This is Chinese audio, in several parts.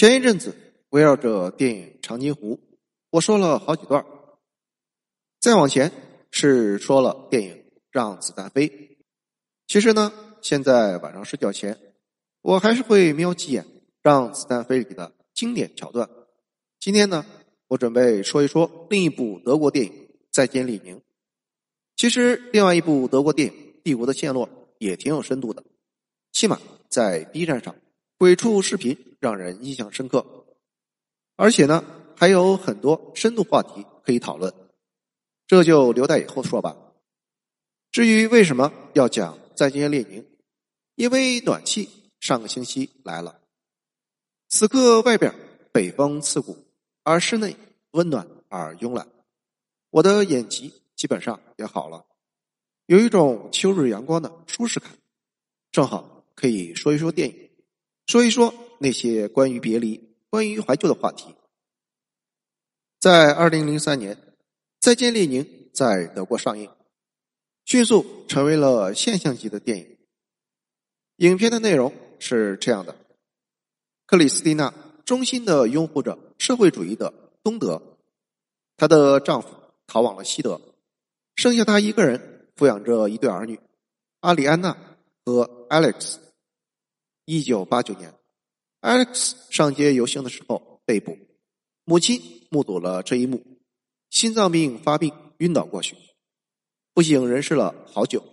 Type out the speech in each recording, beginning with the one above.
前一阵子围绕着电影《长津湖》，我说了好几段。再往前是说了电影《让子弹飞》。其实呢，现在晚上睡觉前，我还是会瞄几眼《让子弹飞》里的经典桥段。今天呢，我准备说一说另一部德国电影《再见列宁》。其实，另外一部德国电影《帝国的陷落》也挺有深度的，起码在 B 站上。鬼畜视频让人印象深刻，而且呢还有很多深度话题可以讨论，这就留待以后说吧。至于为什么要讲再见列宁，因为暖气上个星期来了，此刻外边北风刺骨，而室内温暖而慵懒，我的眼疾基本上也好了，有一种秋日阳光的舒适感，正好可以说一说电影。说一说那些关于别离、关于怀旧的话题。在二零零三年，《再见列宁》在德国上映，迅速成为了现象级的电影。影片的内容是这样的：克里斯蒂娜衷心的拥护着社会主义的东德，她的丈夫逃往了西德，剩下她一个人抚养着一对儿女阿里安娜和 Alex。一九八九年，Alex 上街游行的时候被捕，母亲目睹了这一幕，心脏病发病晕倒过去，不省人事了好久。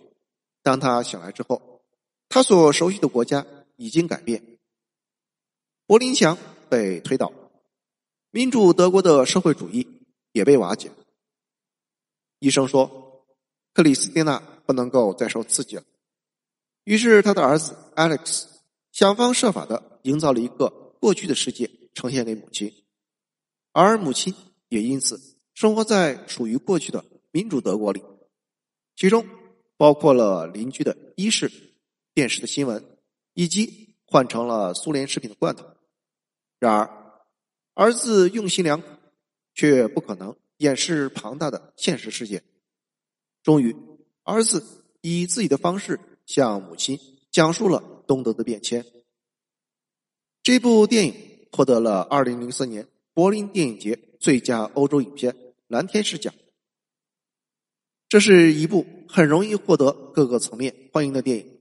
当他醒来之后，他所熟悉的国家已经改变，柏林墙被推倒，民主德国的社会主义也被瓦解。医生说，克里斯蒂娜不能够再受刺激了，于是他的儿子 Alex。想方设法的营造了一个过去的世界呈现给母亲，而母亲也因此生活在属于过去的民主德国里，其中包括了邻居的衣饰、电视的新闻，以及换成了苏联食品的罐头。然而，儿子用心良苦，却不可能掩饰庞大的现实世界。终于，儿子以自己的方式向母亲讲述了。东德的变迁。这部电影获得了二零零四年柏林电影节最佳欧洲影片蓝天使奖。这是一部很容易获得各个层面欢迎的电影。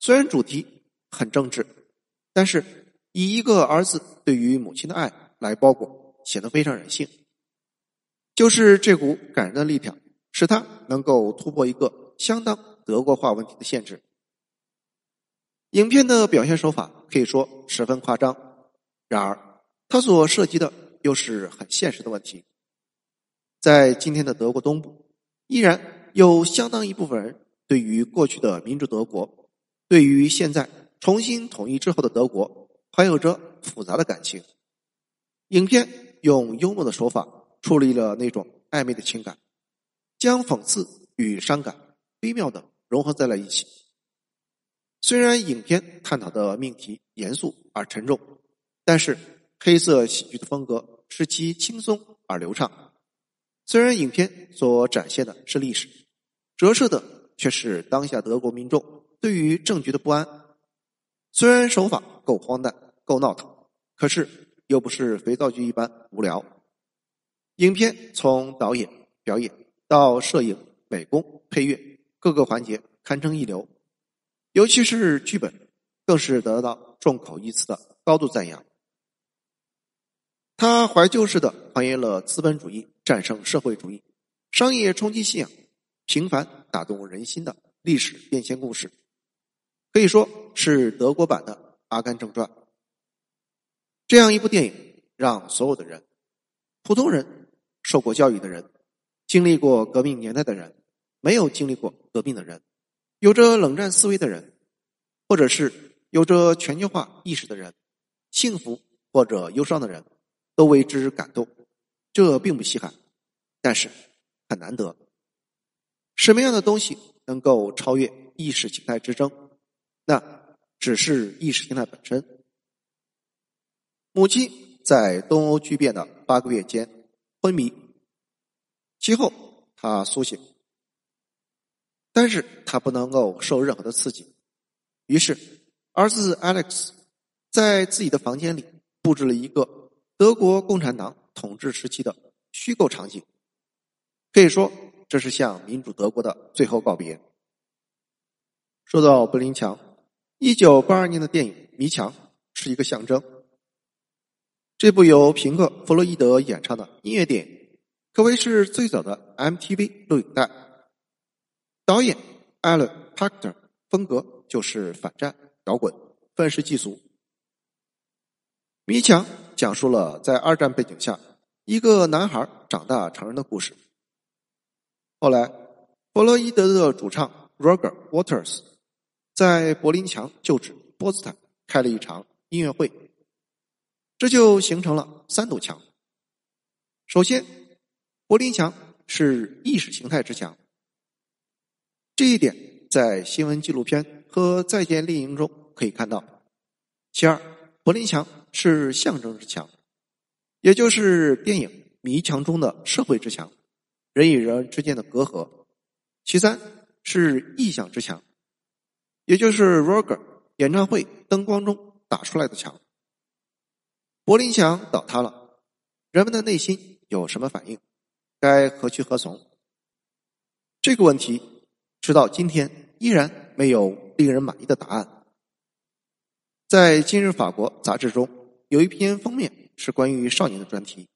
虽然主题很政治，但是以一个儿子对于母亲的爱来包裹，显得非常人性。就是这股感人的力量，使他能够突破一个相当德国化问题的限制。影片的表现手法可以说十分夸张，然而它所涉及的又是很现实的问题。在今天的德国东部，依然有相当一部分人对于过去的民主德国，对于现在重新统一之后的德国，怀有着复杂的感情。影片用幽默的手法处理了那种暧昧的情感，将讽刺与伤感微妙的融合在了一起。虽然影片探讨的命题严肃而沉重，但是黑色喜剧的风格使其轻松而流畅。虽然影片所展现的是历史，折射的却是当下德国民众对于政局的不安。虽然手法够荒诞、够闹腾，可是又不是肥皂剧一般无聊。影片从导演、表演到摄影、美工、配乐各个环节堪称一流。尤其是剧本，更是得到众口一词的高度赞扬。他怀旧式的还原了资本主义战胜社会主义、商业冲击信仰、平凡打动人心的历史变迁故事，可以说是德国版的《阿甘正传》。这样一部电影，让所有的人，普通人、受过教育的人、经历过革命年代的人、没有经历过革命的人。有着冷战思维的人，或者是有着全球化意识的人，幸福或者忧伤的人，都为之感动。这并不稀罕，但是很难得。什么样的东西能够超越意识形态之争？那只是意识形态本身。母亲在东欧剧变的八个月间昏迷，其后她苏醒。但是他不能够受任何的刺激，于是儿子 Alex 在自己的房间里布置了一个德国共产党统治时期的虚构场景，可以说这是向民主德国的最后告别。说到柏林墙，一九八二年的电影《迷墙》是一个象征。这部由平克·弗洛伊德演唱的音乐电影，可谓是最早的 MTV 录影带。导演艾伦·帕克特风格就是反战、摇滚、愤世嫉俗。迷墙讲述了在二战背景下一个男孩长大成人的故事。后来，弗洛伊德的主唱 Roger Waters 在柏林墙旧址波茨坦开了一场音乐会，这就形成了三堵墙。首先，柏林墙是意识形态之墙，这一点在新闻纪录片和《再见猎鹰》中可以看到。其二，柏林墙。是象征之墙，也就是电影《迷墙》中的社会之墙，人与人之间的隔阂。其三是意象之墙，也就是 Roger 演唱会灯光中打出来的墙。柏林墙倒塌了，人们的内心有什么反应？该何去何从？这个问题直到今天依然没有令人满意的答案。在《今日法国》杂志中。有一篇封面是关于少年的专题，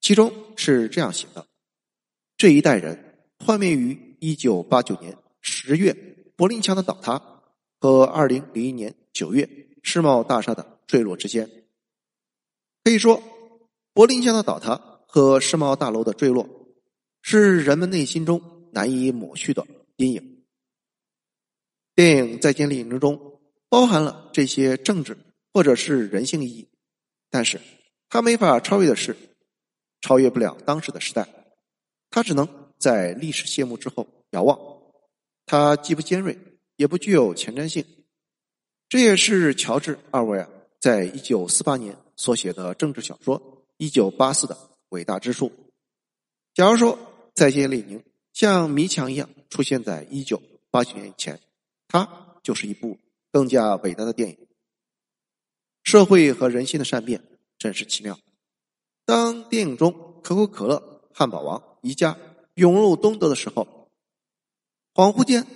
其中是这样写的：这一代人幻灭于一九八九年十月柏林墙的倒塌和二零零一年九月世贸大厦的坠落之间。可以说，柏林墙的倒塌和世贸大楼的坠落是人们内心中难以抹去的阴影。电影《再见，猎鹰》中包含了这些政治或者是人性意义。但是，他没法超越的是，超越不了当时的时代，他只能在历史谢幕之后遥望。他既不尖锐，也不具有前瞻性。这也是乔治·奥威尔在一九四八年所写的政治小说《一九八四》的伟大之处。假如说《再见，列宁》像迷墙一样出现在一九八九年以前，它就是一部更加伟大的电影。社会和人心的善变真是奇妙。当电影中可口可乐、汉堡王、宜家涌入东德的时候，恍惚间，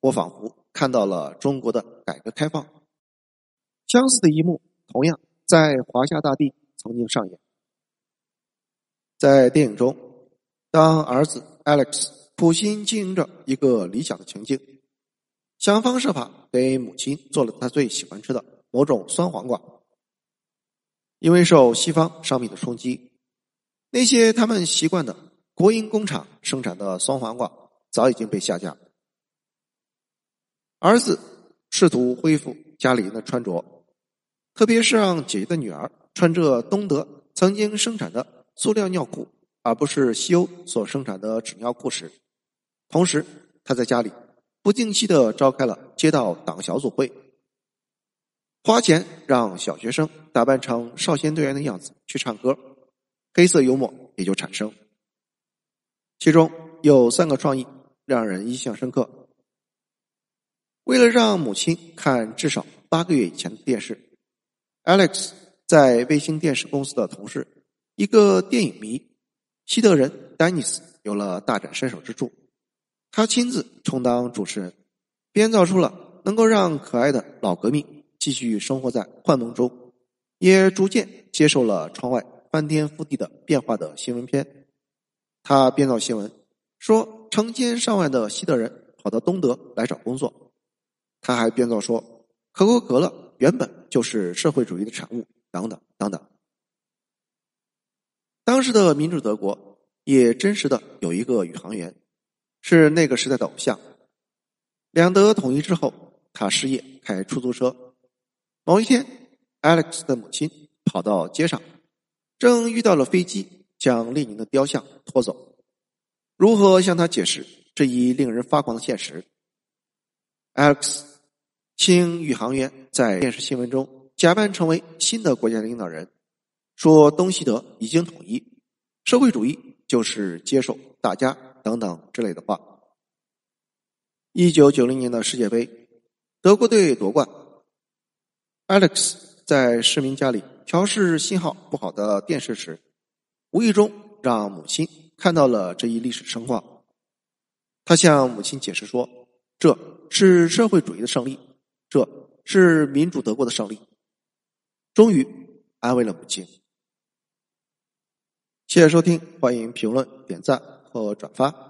我仿佛看到了中国的改革开放。相似的一幕同样在华夏大地曾经上演。在电影中，当儿子 Alex 苦心经营着一个理想的情境，想方设法给母亲做了他最喜欢吃的某种酸黄瓜。因为受西方商品的冲击，那些他们习惯的国营工厂生产的酸黄瓜早已经被下架。儿子试图恢复家里人的穿着，特别是让姐姐的女儿穿着东德曾经生产的塑料尿裤，而不是西欧所生产的纸尿裤时，同时他在家里不定期的召开了街道党小组会。花钱让小学生打扮成少先队员的样子去唱歌，黑色幽默也就产生。其中有三个创意让人印象深刻。为了让母亲看至少八个月以前的电视，Alex 在卫星电视公司的同事，一个电影迷西德人丹尼斯有了大展身手之处，他亲自充当主持人，编造出了能够让可爱的老革命。继续生活在幻梦中，也逐渐接受了窗外翻天覆地的变化的新闻片。他编造新闻说，成千上万的西德人跑到东德来找工作。他还编造说，可口可乐原本就是社会主义的产物，等等等等。当时的民主德国也真实的有一个宇航员，是那个时代的偶像。两德统一之后，他失业开出租车。某一天，Alex 的母亲跑到街上，正遇到了飞机将列宁的雕像拖走。如何向他解释这一令人发狂的现实？Alex 请宇航员在电视新闻中假扮成为新的国家领导人，说东西德已经统一，社会主义就是接受大家等等之类的话。一九九零年的世界杯，德国队夺冠。Alex 在市民家里调试信号不好的电视时，无意中让母亲看到了这一历史盛况。他向母亲解释说：“这是社会主义的胜利，这是民主德国的胜利。”终于安慰了母亲。谢谢收听，欢迎评论、点赞和转发。